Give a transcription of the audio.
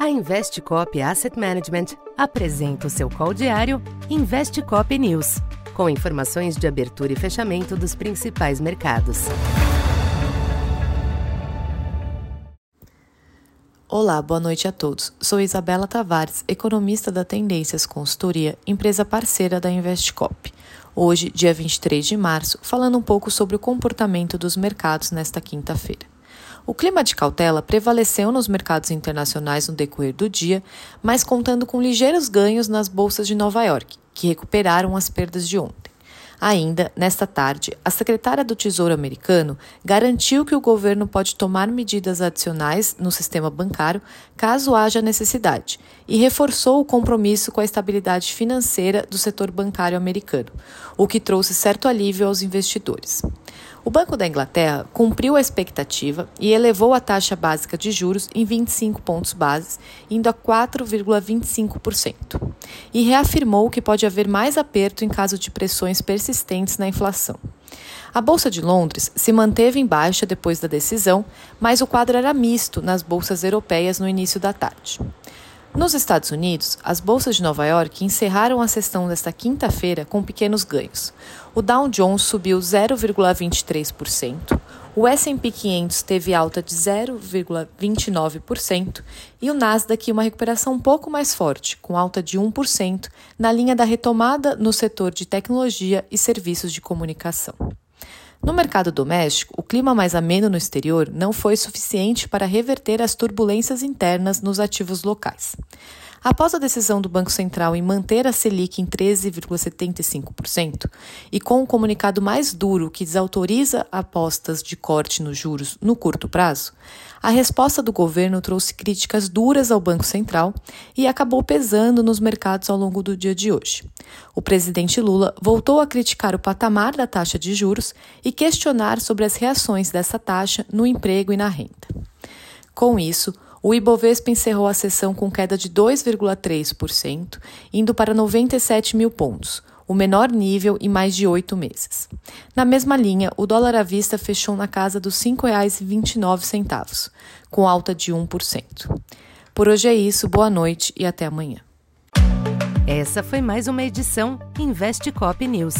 A Investcop Asset Management apresenta o seu call diário Investcop News, com informações de abertura e fechamento dos principais mercados. Olá, boa noite a todos. Sou Isabela Tavares, economista da Tendências Consultoria, empresa parceira da Investcop. Hoje, dia 23 de março, falando um pouco sobre o comportamento dos mercados nesta quinta-feira. O clima de cautela prevaleceu nos mercados internacionais no decorrer do dia, mas contando com ligeiros ganhos nas bolsas de Nova York, que recuperaram as perdas de ontem. Ainda, nesta tarde, a secretária do Tesouro americano garantiu que o governo pode tomar medidas adicionais no sistema bancário caso haja necessidade e reforçou o compromisso com a estabilidade financeira do setor bancário americano, o que trouxe certo alívio aos investidores. O Banco da Inglaterra cumpriu a expectativa e elevou a taxa básica de juros em 25 pontos bases, indo a 4,25%, e reafirmou que pode haver mais aperto em caso de pressões persistentes na inflação. A Bolsa de Londres se manteve em baixa depois da decisão, mas o quadro era misto nas bolsas europeias no início da tarde. Nos Estados Unidos, as bolsas de Nova York encerraram a sessão desta quinta-feira com pequenos ganhos. O Dow Jones subiu 0,23%, o S&P 500 teve alta de 0,29% e o Nasdaq uma recuperação um pouco mais forte, com alta de 1%, na linha da retomada no setor de tecnologia e serviços de comunicação. No mercado doméstico, o clima mais ameno no exterior não foi suficiente para reverter as turbulências internas nos ativos locais. Após a decisão do Banco Central em manter a Selic em 13,75% e com o um comunicado mais duro que desautoriza apostas de corte nos juros no curto prazo, a resposta do governo trouxe críticas duras ao Banco Central e acabou pesando nos mercados ao longo do dia de hoje. O presidente Lula voltou a criticar o patamar da taxa de juros e questionar sobre as reações dessa taxa no emprego e na renda. Com isso, o Ibovespa encerrou a sessão com queda de 2,3%, indo para 97 mil pontos, o menor nível em mais de oito meses. Na mesma linha, o dólar à vista fechou na casa dos R$ 5,29, com alta de 1%. Por hoje é isso, boa noite e até amanhã. Essa foi mais uma edição Investe Cop News.